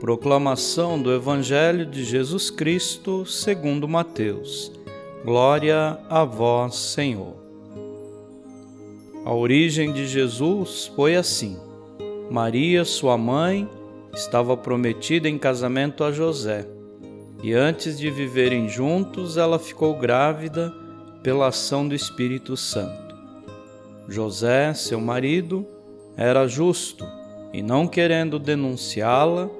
Proclamação do Evangelho de Jesus Cristo segundo Mateus. Glória a vós, Senhor. A origem de Jesus foi assim. Maria, sua mãe, estava prometida em casamento a José, e antes de viverem juntos, ela ficou grávida pela ação do Espírito Santo. José, seu marido, era justo e, não querendo denunciá-la,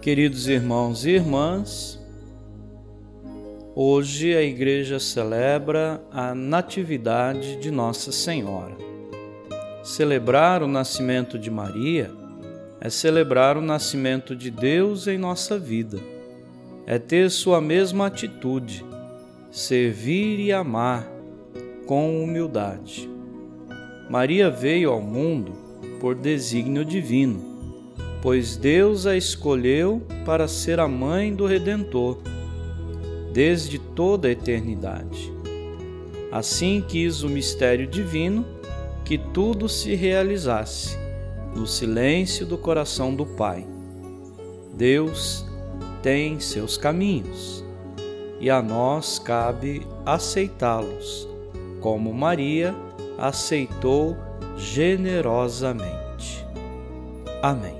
Queridos irmãos e irmãs, hoje a Igreja celebra a Natividade de Nossa Senhora. Celebrar o nascimento de Maria é celebrar o nascimento de Deus em nossa vida, é ter sua mesma atitude, servir e amar com humildade. Maria veio ao mundo por desígnio divino, pois Deus a escolheu para ser a mãe do Redentor desde toda a eternidade. Assim quis o mistério divino que tudo se realizasse no silêncio do coração do Pai. Deus tem seus caminhos e a nós cabe aceitá-los, como Maria aceitou generosamente. Amém.